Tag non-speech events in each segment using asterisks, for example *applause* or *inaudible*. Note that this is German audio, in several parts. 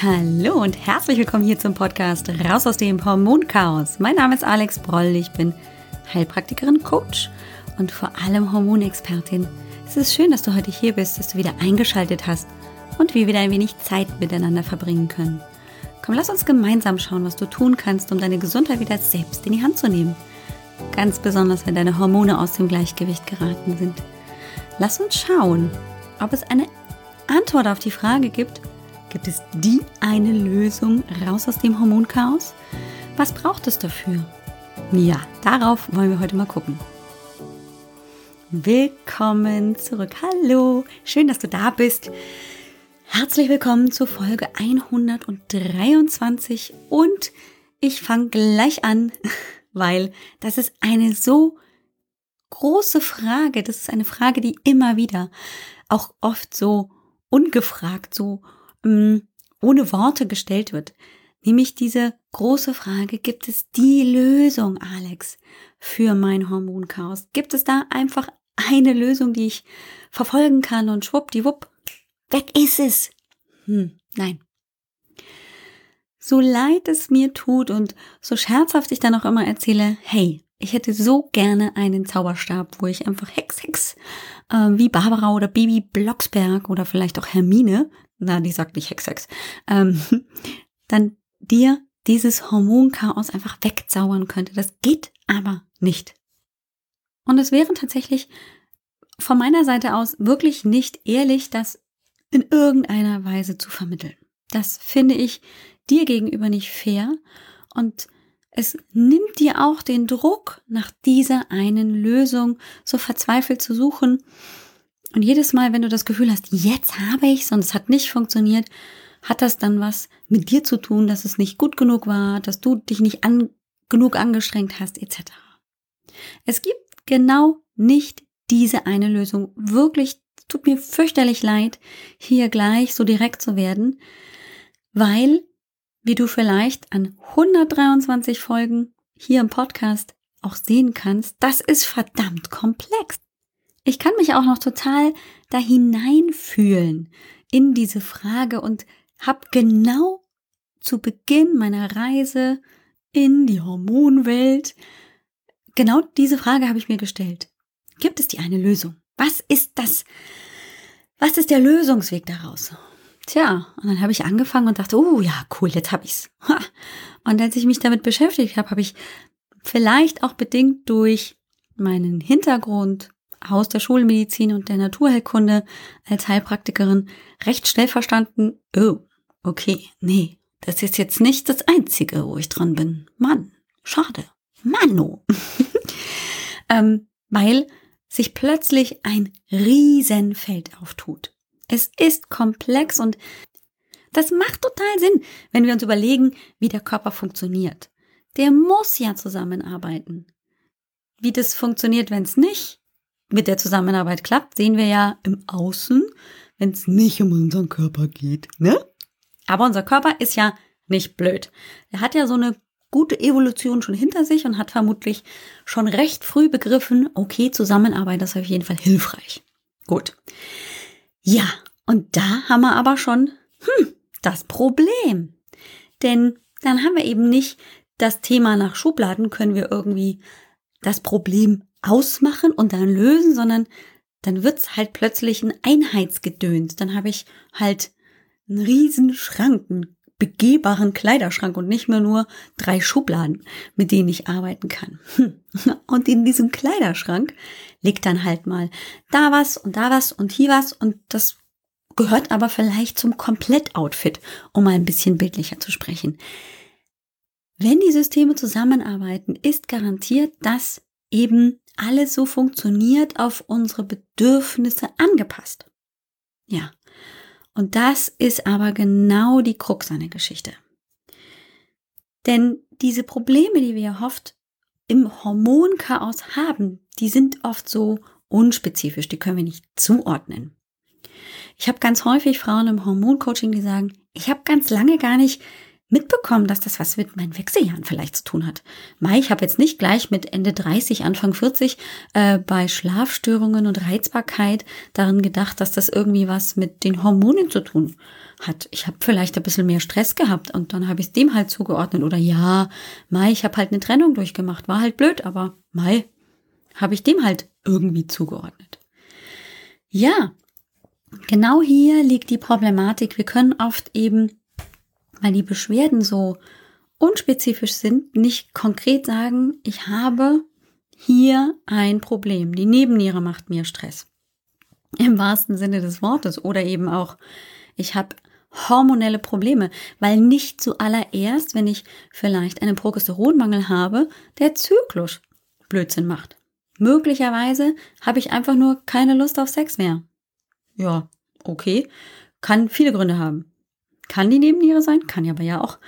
Hallo und herzlich willkommen hier zum Podcast Raus aus dem Hormonchaos. Mein Name ist Alex Broll, ich bin Heilpraktikerin, Coach und vor allem Hormonexpertin. Es ist schön, dass du heute hier bist, dass du wieder eingeschaltet hast und wir wieder ein wenig Zeit miteinander verbringen können. Komm, lass uns gemeinsam schauen, was du tun kannst, um deine Gesundheit wieder selbst in die Hand zu nehmen. Ganz besonders, wenn deine Hormone aus dem Gleichgewicht geraten sind. Lass uns schauen, ob es eine Antwort auf die Frage gibt, Gibt es die eine Lösung raus aus dem Hormonchaos? Was braucht es dafür? Ja, darauf wollen wir heute mal gucken. Willkommen zurück. Hallo, schön, dass du da bist. Herzlich willkommen zur Folge 123 und ich fange gleich an, *laughs* weil das ist eine so große Frage. Das ist eine Frage, die immer wieder, auch oft so ungefragt, so ähm, ohne Worte gestellt wird. Nämlich diese große Frage, gibt es die Lösung, Alex, für mein Hormonchaos? Gibt es da einfach eine Lösung, die ich verfolgen kann und schwuppdiwupp, weg ist es? Hm, nein. So leid es mir tut und so scherzhaft ich dann auch immer erzähle, hey, ich hätte so gerne einen Zauberstab, wo ich einfach Hex, Hex, äh, wie Barbara oder Baby Blocksberg oder vielleicht auch Hermine na, die sagt nicht Hex, Hex, ähm, *laughs* dann dir dieses Hormonchaos einfach wegzaubern könnte. Das geht aber nicht. Und es wäre tatsächlich von meiner Seite aus wirklich nicht ehrlich, das in irgendeiner Weise zu vermitteln. Das finde ich dir gegenüber nicht fair und es nimmt dir auch den Druck, nach dieser einen Lösung so verzweifelt zu suchen und jedes Mal, wenn du das Gefühl hast, jetzt habe ich's und es hat nicht funktioniert, hat das dann was mit dir zu tun, dass es nicht gut genug war, dass du dich nicht an, genug angestrengt hast, etc. Es gibt genau nicht diese eine Lösung. Wirklich, tut mir fürchterlich leid, hier gleich so direkt zu werden, weil, wie du vielleicht an 123 Folgen hier im Podcast auch sehen kannst, das ist verdammt komplex. Ich kann mich auch noch total da hineinfühlen in diese Frage und habe genau zu Beginn meiner Reise in die Hormonwelt genau diese Frage habe ich mir gestellt. Gibt es die eine Lösung? Was ist das? Was ist der Lösungsweg daraus? Tja, und dann habe ich angefangen und dachte, oh ja, cool, jetzt habe ich's. Und als ich mich damit beschäftigt habe, habe ich vielleicht auch bedingt durch meinen Hintergrund aus der Schulmedizin und der Naturheilkunde als Heilpraktikerin recht schnell verstanden, oh, okay, nee, das ist jetzt nicht das Einzige, wo ich dran bin. Mann, schade. Mano. *laughs* ähm, weil sich plötzlich ein Riesenfeld auftut. Es ist komplex und das macht total Sinn, wenn wir uns überlegen, wie der Körper funktioniert. Der muss ja zusammenarbeiten. Wie das funktioniert, wenn es nicht mit der Zusammenarbeit klappt, sehen wir ja im Außen, wenn es nicht um unseren Körper geht, ne? Aber unser Körper ist ja nicht blöd. Er hat ja so eine gute Evolution schon hinter sich und hat vermutlich schon recht früh begriffen, okay, Zusammenarbeit ist auf jeden Fall hilfreich. Gut. Ja, und da haben wir aber schon hm, das Problem. Denn dann haben wir eben nicht das Thema nach Schubladen, können wir irgendwie das Problem ausmachen und dann lösen, sondern dann wird's halt plötzlich ein Einheitsgedöns. Dann habe ich halt einen riesen Schrank, einen begehbaren Kleiderschrank und nicht mehr nur drei Schubladen, mit denen ich arbeiten kann. *laughs* Und in diesem Kleiderschrank liegt dann halt mal da was und da was und hier was und das gehört aber vielleicht zum Komplettoutfit, um mal ein bisschen bildlicher zu sprechen. Wenn die Systeme zusammenarbeiten, ist garantiert, dass eben alles so funktioniert auf unsere Bedürfnisse angepasst. Ja. Und das ist aber genau die Krux an der Geschichte. Denn diese Probleme, die wir oft im Hormonchaos haben, die sind oft so unspezifisch, die können wir nicht zuordnen. Ich habe ganz häufig Frauen im Hormoncoaching, die sagen, ich habe ganz lange gar nicht mitbekommen, dass das was mit meinen Wechseljahren vielleicht zu tun hat. Mai, ich habe jetzt nicht gleich mit Ende 30, Anfang 40 äh, bei Schlafstörungen und Reizbarkeit daran gedacht, dass das irgendwie was mit den Hormonen zu tun hat. Ich habe vielleicht ein bisschen mehr Stress gehabt und dann habe ich es dem halt zugeordnet. Oder ja, Mai, ich habe halt eine Trennung durchgemacht. War halt blöd, aber Mai, habe ich dem halt irgendwie zugeordnet. Ja, genau hier liegt die Problematik. Wir können oft eben weil die Beschwerden so unspezifisch sind, nicht konkret sagen, ich habe hier ein Problem. Die Nebenniere macht mir Stress. Im wahrsten Sinne des Wortes. Oder eben auch, ich habe hormonelle Probleme, weil nicht zuallererst, wenn ich vielleicht einen Progesteronmangel habe, der Zyklus Blödsinn macht. Möglicherweise habe ich einfach nur keine Lust auf Sex mehr. Ja, okay. Kann viele Gründe haben. Kann die Nebenniere sein, kann aber ja auch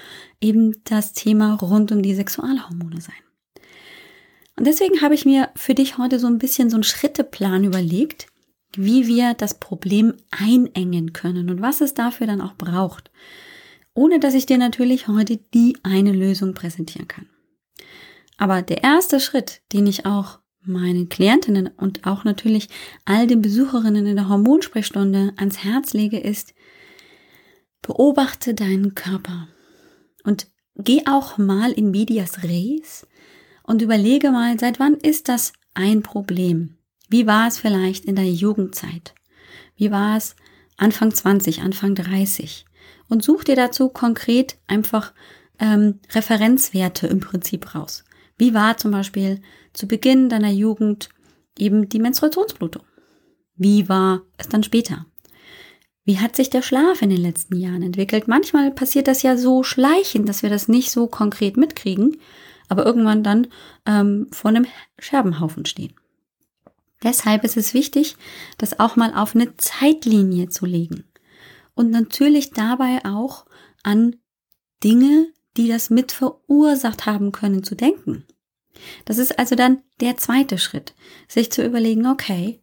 eben das Thema rund um die Sexualhormone sein. Und deswegen habe ich mir für dich heute so ein bisschen so einen Schritteplan überlegt, wie wir das Problem einengen können und was es dafür dann auch braucht. Ohne dass ich dir natürlich heute die eine Lösung präsentieren kann. Aber der erste Schritt, den ich auch meinen Klientinnen und auch natürlich all den Besucherinnen in der Hormonsprechstunde ans Herz lege, ist, Beobachte deinen Körper und geh auch mal in medias res und überlege mal, seit wann ist das ein Problem? Wie war es vielleicht in der Jugendzeit? Wie war es Anfang 20, Anfang 30? Und such dir dazu konkret einfach ähm, Referenzwerte im Prinzip raus. Wie war zum Beispiel zu Beginn deiner Jugend eben die Menstruationsblutung? Wie war es dann später? Wie hat sich der Schlaf in den letzten Jahren entwickelt? Manchmal passiert das ja so schleichend, dass wir das nicht so konkret mitkriegen, aber irgendwann dann ähm, vor einem Scherbenhaufen stehen. Deshalb ist es wichtig, das auch mal auf eine Zeitlinie zu legen. Und natürlich dabei auch an Dinge, die das mit verursacht haben können, zu denken. Das ist also dann der zweite Schritt, sich zu überlegen, okay,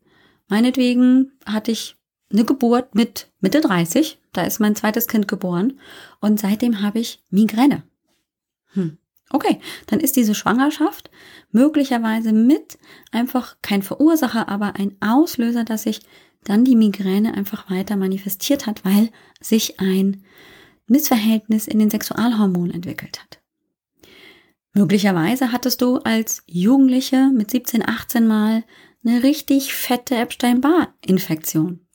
meinetwegen hatte ich eine Geburt mit Mitte 30, da ist mein zweites Kind geboren und seitdem habe ich Migräne. Hm. Okay, dann ist diese Schwangerschaft möglicherweise mit einfach kein Verursacher, aber ein Auslöser, dass sich dann die Migräne einfach weiter manifestiert hat, weil sich ein Missverhältnis in den Sexualhormonen entwickelt hat. Möglicherweise hattest du als Jugendliche mit 17, 18 mal eine richtig fette Epstein-Barr-Infektion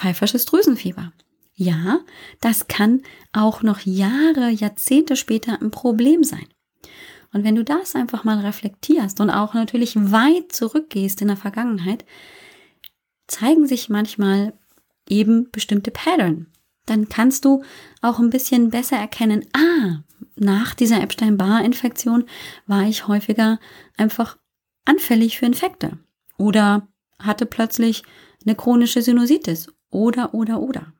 pfeifersches Drüsenfieber. Ja, das kann auch noch Jahre, Jahrzehnte später ein Problem sein. Und wenn du das einfach mal reflektierst und auch natürlich weit zurückgehst in der Vergangenheit, zeigen sich manchmal eben bestimmte Pattern. Dann kannst du auch ein bisschen besser erkennen, ah, nach dieser Epstein-Barr-Infektion war ich häufiger einfach anfällig für Infekte oder hatte plötzlich eine chronische Sinusitis oder, oder, oder.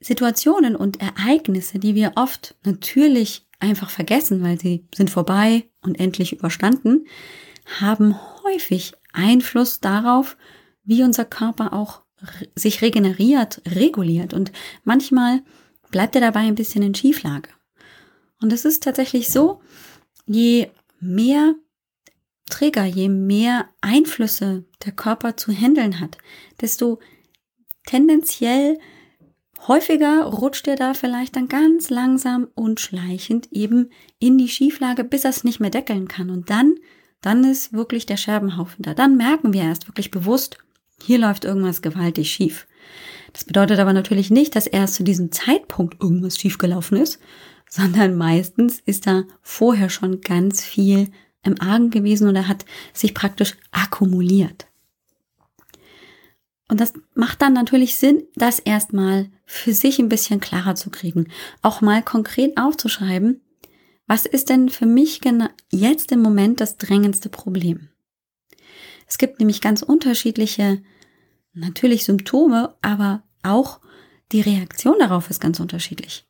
Situationen und Ereignisse, die wir oft natürlich einfach vergessen, weil sie sind vorbei und endlich überstanden, haben häufig Einfluss darauf, wie unser Körper auch sich regeneriert, reguliert und manchmal bleibt er dabei ein bisschen in Schieflage. Und es ist tatsächlich so, je mehr Trigger, je mehr Einflüsse der Körper zu handeln hat, desto tendenziell häufiger rutscht er da vielleicht dann ganz langsam und schleichend eben in die Schieflage, bis er es nicht mehr deckeln kann. Und dann, dann ist wirklich der Scherbenhaufen da. Dann merken wir erst wirklich bewusst, hier läuft irgendwas gewaltig schief. Das bedeutet aber natürlich nicht, dass erst zu diesem Zeitpunkt irgendwas schiefgelaufen ist, sondern meistens ist da vorher schon ganz viel im Argen gewesen und er hat sich praktisch akkumuliert. Und das macht dann natürlich Sinn, das erstmal für sich ein bisschen klarer zu kriegen. Auch mal konkret aufzuschreiben, was ist denn für mich jetzt im Moment das drängendste Problem? Es gibt nämlich ganz unterschiedliche, natürlich Symptome, aber auch die Reaktion darauf ist ganz unterschiedlich.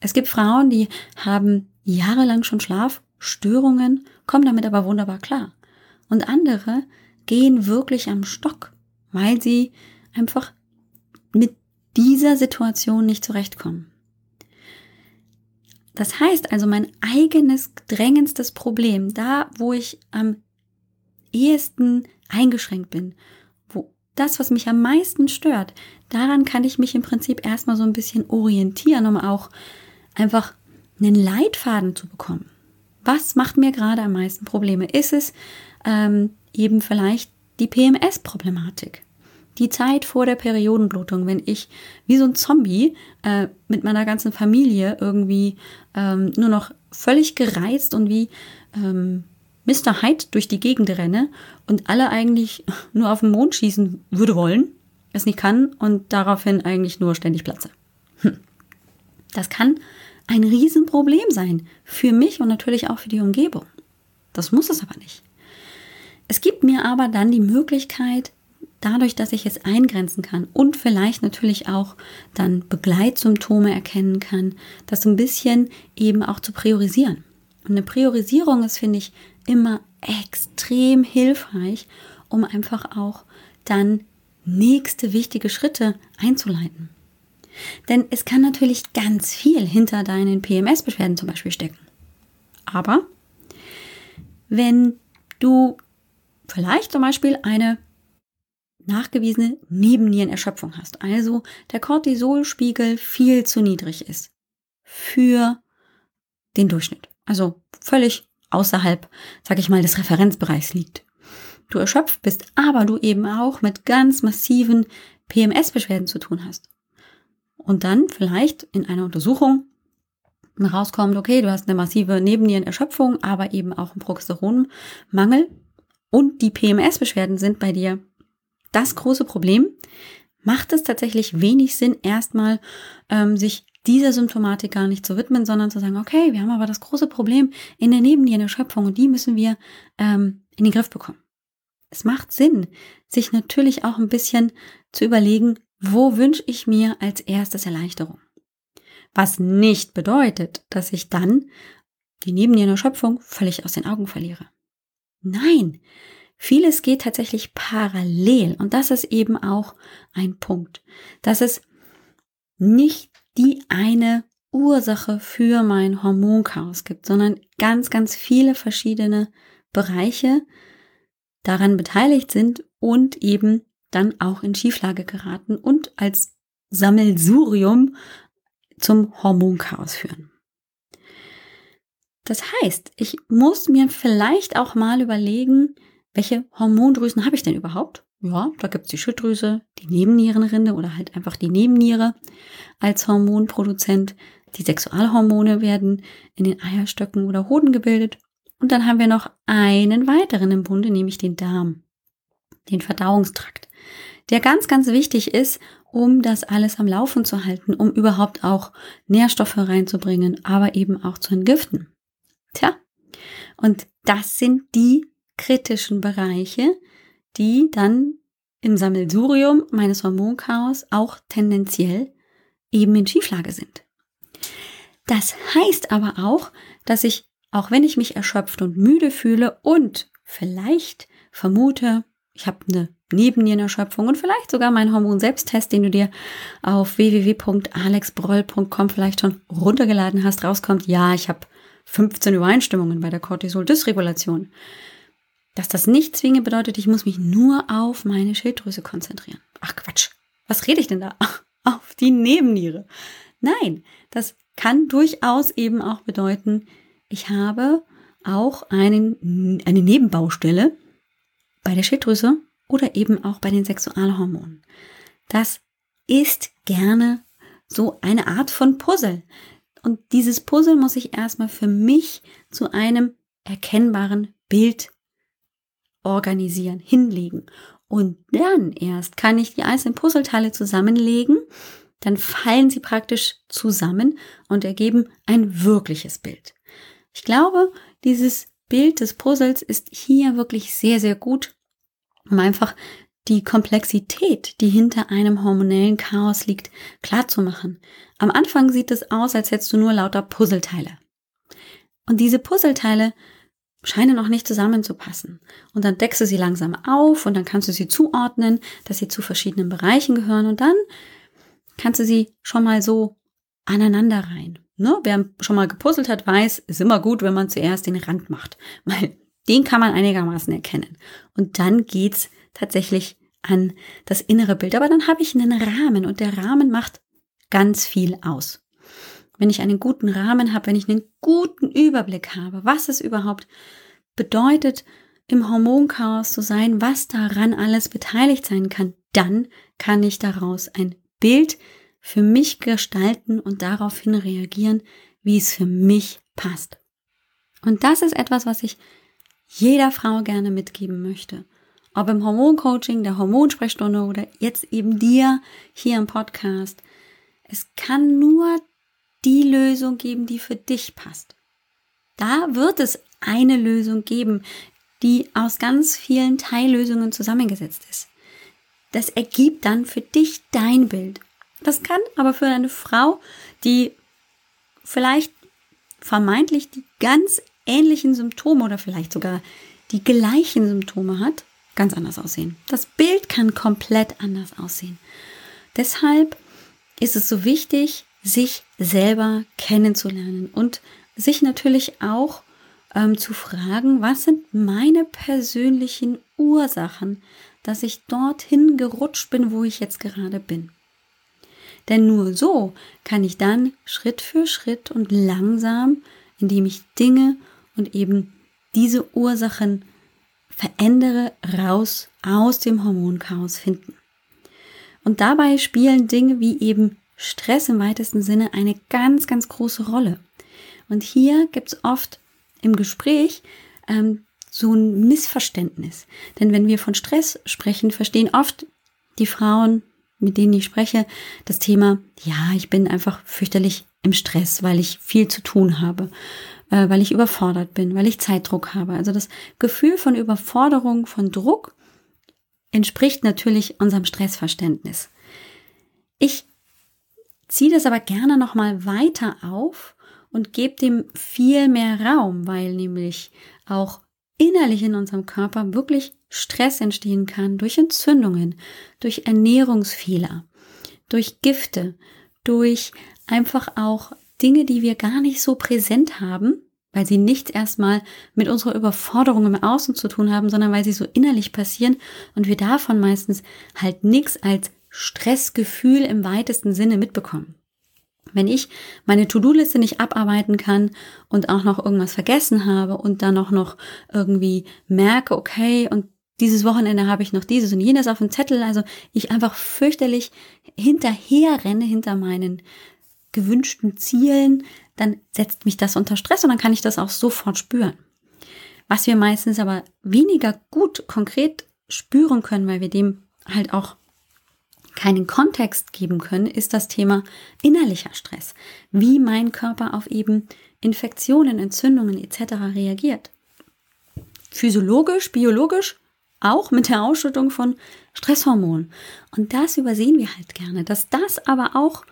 Es gibt Frauen, die haben jahrelang schon Schlafstörungen kommen damit aber wunderbar klar. Und andere gehen wirklich am Stock, weil sie einfach mit dieser Situation nicht zurechtkommen. Das heißt also, mein eigenes drängendstes Problem, da wo ich am ehesten eingeschränkt bin, wo das, was mich am meisten stört, daran kann ich mich im Prinzip erstmal so ein bisschen orientieren, um auch einfach einen Leitfaden zu bekommen. Was macht mir gerade am meisten Probleme? Ist es ähm, eben vielleicht die PMS-Problematik? Die Zeit vor der Periodenblutung, wenn ich wie so ein Zombie äh, mit meiner ganzen Familie irgendwie ähm, nur noch völlig gereizt und wie ähm, Mr. Hyde durch die Gegend renne und alle eigentlich *laughs* nur auf den Mond schießen würde wollen, es nicht kann und daraufhin eigentlich nur ständig platze. Hm. Das kann ein Riesenproblem sein für mich und natürlich auch für die Umgebung. Das muss es aber nicht. Es gibt mir aber dann die Möglichkeit, dadurch, dass ich es eingrenzen kann und vielleicht natürlich auch dann Begleitsymptome erkennen kann, das so ein bisschen eben auch zu priorisieren. Und eine Priorisierung ist, finde ich, immer extrem hilfreich, um einfach auch dann nächste wichtige Schritte einzuleiten. Denn es kann natürlich ganz viel hinter deinen PMS-Beschwerden zum Beispiel stecken. Aber wenn du vielleicht zum Beispiel eine nachgewiesene Nebennierenerschöpfung hast, also der Cortisolspiegel viel zu niedrig ist für den Durchschnitt, also völlig außerhalb, sag ich mal, des Referenzbereichs liegt. Du erschöpft bist, aber du eben auch mit ganz massiven PMS-Beschwerden zu tun hast und dann vielleicht in einer Untersuchung rauskommt, okay, du hast eine massive Nebennierenerschöpfung, aber eben auch einen Progesteronmangel und die PMS-Beschwerden sind bei dir das große Problem, macht es tatsächlich wenig Sinn, erstmal ähm, sich dieser Symptomatik gar nicht zu widmen, sondern zu sagen, okay, wir haben aber das große Problem in der Nebennierenerschöpfung und die müssen wir ähm, in den Griff bekommen. Es macht Sinn, sich natürlich auch ein bisschen zu überlegen, wo wünsche ich mir als erstes Erleichterung? Was nicht bedeutet, dass ich dann die Nebennierenerschöpfung völlig aus den Augen verliere. Nein, vieles geht tatsächlich parallel und das ist eben auch ein Punkt, dass es nicht die eine Ursache für mein Hormonchaos gibt, sondern ganz, ganz viele verschiedene Bereiche daran beteiligt sind und eben dann auch in Schieflage geraten und als Sammelsurium zum Hormonchaos führen. Das heißt, ich muss mir vielleicht auch mal überlegen, welche Hormondrüsen habe ich denn überhaupt? Ja, da gibt es die Schilddrüse, die Nebennierenrinde oder halt einfach die Nebenniere als Hormonproduzent. Die Sexualhormone werden in den Eierstöcken oder Hoden gebildet. Und dann haben wir noch einen weiteren im Bunde, nämlich den Darm, den Verdauungstrakt der ganz, ganz wichtig ist, um das alles am Laufen zu halten, um überhaupt auch Nährstoffe reinzubringen, aber eben auch zu entgiften. Tja, und das sind die kritischen Bereiche, die dann im Sammelsurium meines Hormonchaos auch tendenziell eben in Schieflage sind. Das heißt aber auch, dass ich, auch wenn ich mich erschöpft und müde fühle und vielleicht vermute, ich habe eine Nebennierenerschöpfung und vielleicht sogar meinen Hormon-Selbsttest, den du dir auf www.alexbroll.com vielleicht schon runtergeladen hast, rauskommt, ja, ich habe 15 Übereinstimmungen bei der Cortisol-Dysregulation. Dass das nicht zwingend bedeutet, ich muss mich nur auf meine Schilddrüse konzentrieren. Ach Quatsch, was rede ich denn da? *laughs* Auf die Nebenniere. Nein, das kann durchaus eben auch bedeuten, ich habe auch einen, eine Nebenbaustelle bei der Schilddrüse oder eben auch bei den Sexualhormonen. Das ist gerne so eine Art von Puzzle. Und dieses Puzzle muss ich erstmal für mich zu einem erkennbaren Bild organisieren, hinlegen. Und dann erst kann ich die einzelnen Puzzleteile zusammenlegen. Dann fallen sie praktisch zusammen und ergeben ein wirkliches Bild. Ich glaube, dieses Bild des Puzzles ist hier wirklich sehr, sehr gut um einfach die Komplexität, die hinter einem hormonellen Chaos liegt, klar zu machen. Am Anfang sieht es aus, als hättest du nur lauter Puzzleteile. Und diese Puzzleteile scheinen noch nicht zusammenzupassen. Und dann deckst du sie langsam auf und dann kannst du sie zuordnen, dass sie zu verschiedenen Bereichen gehören und dann kannst du sie schon mal so aneinander rein. Ne? Wer schon mal gepuzzelt hat, weiß, ist immer gut, wenn man zuerst den Rand macht, *laughs* weil den kann man einigermaßen erkennen. Und dann geht's tatsächlich an das innere Bild. Aber dann habe ich einen Rahmen und der Rahmen macht ganz viel aus. Wenn ich einen guten Rahmen habe, wenn ich einen guten Überblick habe, was es überhaupt bedeutet, im Hormonchaos zu sein, was daran alles beteiligt sein kann, dann kann ich daraus ein Bild für mich gestalten und daraufhin reagieren, wie es für mich passt. Und das ist etwas, was ich jeder Frau gerne mitgeben möchte. Ob im Hormoncoaching, der Hormonsprechstunde oder jetzt eben dir hier im Podcast. Es kann nur die Lösung geben, die für dich passt. Da wird es eine Lösung geben, die aus ganz vielen Teillösungen zusammengesetzt ist. Das ergibt dann für dich dein Bild. Das kann aber für eine Frau, die vielleicht vermeintlich die ganz ähnlichen Symptome oder vielleicht sogar die gleichen Symptome hat, ganz anders aussehen. Das Bild kann komplett anders aussehen. Deshalb ist es so wichtig, sich selber kennenzulernen und sich natürlich auch ähm, zu fragen, was sind meine persönlichen Ursachen, dass ich dorthin gerutscht bin, wo ich jetzt gerade bin. Denn nur so kann ich dann Schritt für Schritt und langsam, indem ich Dinge und eben diese Ursachen verändere, raus aus dem Hormonchaos finden. Und dabei spielen Dinge wie eben Stress im weitesten Sinne eine ganz, ganz große Rolle. Und hier gibt es oft im Gespräch ähm, so ein Missverständnis. Denn wenn wir von Stress sprechen, verstehen oft die Frauen, mit denen ich spreche, das Thema, ja, ich bin einfach fürchterlich im Stress, weil ich viel zu tun habe, äh, weil ich überfordert bin, weil ich Zeitdruck habe. Also das Gefühl von Überforderung, von Druck entspricht natürlich unserem Stressverständnis. Ich ziehe das aber gerne nochmal weiter auf und gebe dem viel mehr Raum, weil nämlich auch innerlich in unserem Körper wirklich Stress entstehen kann durch Entzündungen, durch Ernährungsfehler, durch Gifte, durch einfach auch Dinge, die wir gar nicht so präsent haben, weil sie nichts erstmal mit unserer Überforderung im Außen zu tun haben, sondern weil sie so innerlich passieren und wir davon meistens halt nichts als Stressgefühl im weitesten Sinne mitbekommen. Wenn ich meine To-Do-Liste nicht abarbeiten kann und auch noch irgendwas vergessen habe und dann auch noch irgendwie merke, okay, und dieses Wochenende habe ich noch dieses und jenes auf dem Zettel, also ich einfach fürchterlich hinterher renne hinter meinen gewünschten Zielen, dann setzt mich das unter Stress und dann kann ich das auch sofort spüren. Was wir meistens aber weniger gut konkret spüren können, weil wir dem halt auch keinen Kontext geben können, ist das Thema innerlicher Stress. Wie mein Körper auf eben Infektionen, Entzündungen etc. reagiert. Physiologisch, biologisch, auch mit der Ausschüttung von Stresshormonen. Und das übersehen wir halt gerne, dass das aber auch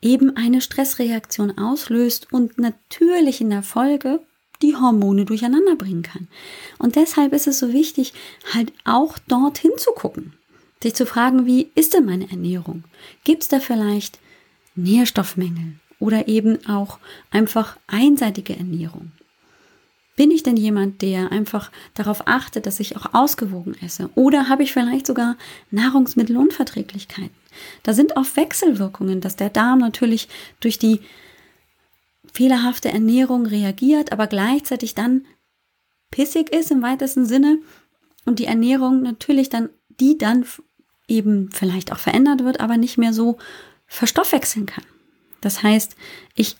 eben eine Stressreaktion auslöst und natürlich in der Folge die Hormone durcheinander bringen kann. Und deshalb ist es so wichtig, halt auch dorthin zu gucken. Sich zu fragen, wie ist denn meine Ernährung? Gibt es da vielleicht Nährstoffmängel oder eben auch einfach einseitige Ernährung? Bin ich denn jemand, der einfach darauf achtet, dass ich auch ausgewogen esse? Oder habe ich vielleicht sogar Nahrungsmittelunverträglichkeiten? Da sind oft Wechselwirkungen, dass der Darm natürlich durch die fehlerhafte Ernährung reagiert, aber gleichzeitig dann pissig ist im weitesten Sinne und die Ernährung natürlich dann, die dann eben vielleicht auch verändert wird, aber nicht mehr so verstoffwechseln kann. Das heißt, ich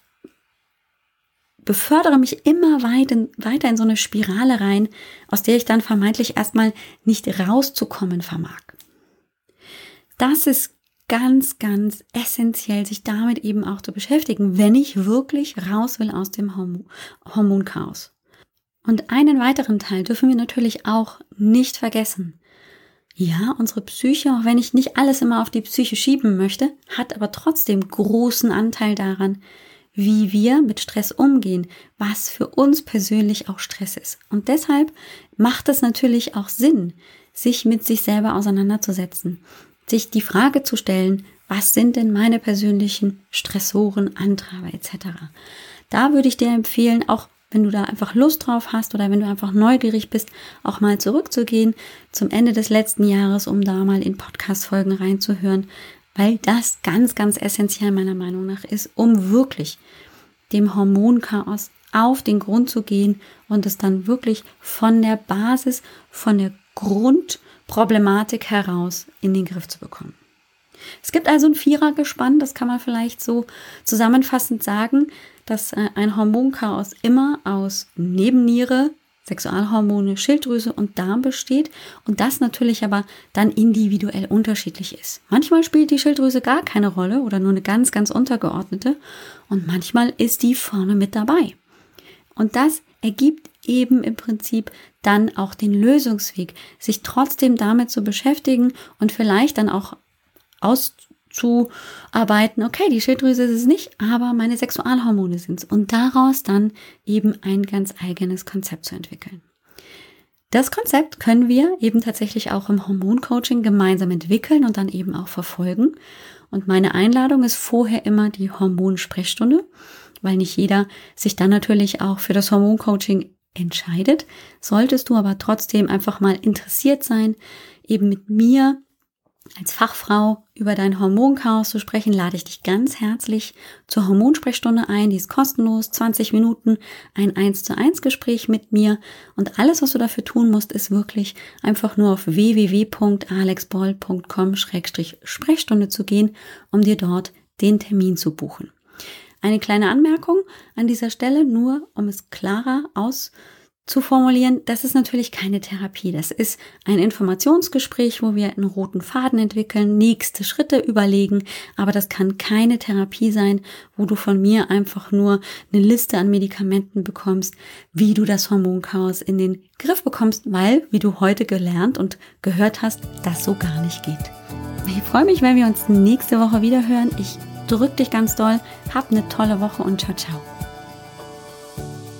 befördere mich immer weiter, weiter in so eine Spirale rein, aus der ich dann vermeintlich erstmal nicht rauszukommen vermag. Das ist ganz, ganz essentiell, sich damit eben auch zu beschäftigen, wenn ich wirklich raus will aus dem Hormon Hormonchaos. Und einen weiteren Teil dürfen wir natürlich auch nicht vergessen. Ja, unsere Psyche, auch wenn ich nicht alles immer auf die Psyche schieben möchte, hat aber trotzdem großen Anteil daran, wie wir mit Stress umgehen, was für uns persönlich auch Stress ist. Und deshalb macht es natürlich auch Sinn, sich mit sich selber auseinanderzusetzen, sich die Frage zu stellen, was sind denn meine persönlichen Stressoren, Antreiber etc. Da würde ich dir empfehlen, auch wenn du da einfach Lust drauf hast oder wenn du einfach neugierig bist, auch mal zurückzugehen zum Ende des letzten Jahres, um da mal in Podcast-Folgen reinzuhören, weil das ganz, ganz essentiell meiner Meinung nach ist, um wirklich dem Hormonchaos auf den Grund zu gehen und es dann wirklich von der Basis, von der Grundproblematik heraus in den Griff zu bekommen. Es gibt also ein Vierergespann, das kann man vielleicht so zusammenfassend sagen, dass äh, ein Hormonchaos immer aus Nebenniere, Sexualhormone, Schilddrüse und Darm besteht und das natürlich aber dann individuell unterschiedlich ist. Manchmal spielt die Schilddrüse gar keine Rolle oder nur eine ganz, ganz untergeordnete und manchmal ist die vorne mit dabei. Und das ergibt eben im Prinzip dann auch den Lösungsweg, sich trotzdem damit zu beschäftigen und vielleicht dann auch auszuarbeiten, okay, die Schilddrüse ist es nicht, aber meine Sexualhormone sind es. Und daraus dann eben ein ganz eigenes Konzept zu entwickeln. Das Konzept können wir eben tatsächlich auch im Hormoncoaching gemeinsam entwickeln und dann eben auch verfolgen. Und meine Einladung ist vorher immer die Hormonsprechstunde, weil nicht jeder sich dann natürlich auch für das Hormoncoaching entscheidet. Solltest du aber trotzdem einfach mal interessiert sein, eben mit mir als Fachfrau über dein Hormonchaos zu sprechen, lade ich dich ganz herzlich zur Hormonsprechstunde ein. Die ist kostenlos, 20 Minuten, ein 1 zu 1 Gespräch mit mir. Und alles, was du dafür tun musst, ist wirklich einfach nur auf www.alexboll.com-sprechstunde zu gehen, um dir dort den Termin zu buchen. Eine kleine Anmerkung an dieser Stelle, nur um es klarer aus zu formulieren, das ist natürlich keine Therapie. Das ist ein Informationsgespräch, wo wir einen roten Faden entwickeln, nächste Schritte überlegen. Aber das kann keine Therapie sein, wo du von mir einfach nur eine Liste an Medikamenten bekommst, wie du das Hormonchaos in den Griff bekommst, weil, wie du heute gelernt und gehört hast, das so gar nicht geht. Ich freue mich, wenn wir uns nächste Woche wieder hören. Ich drücke dich ganz doll. Hab eine tolle Woche und ciao, ciao.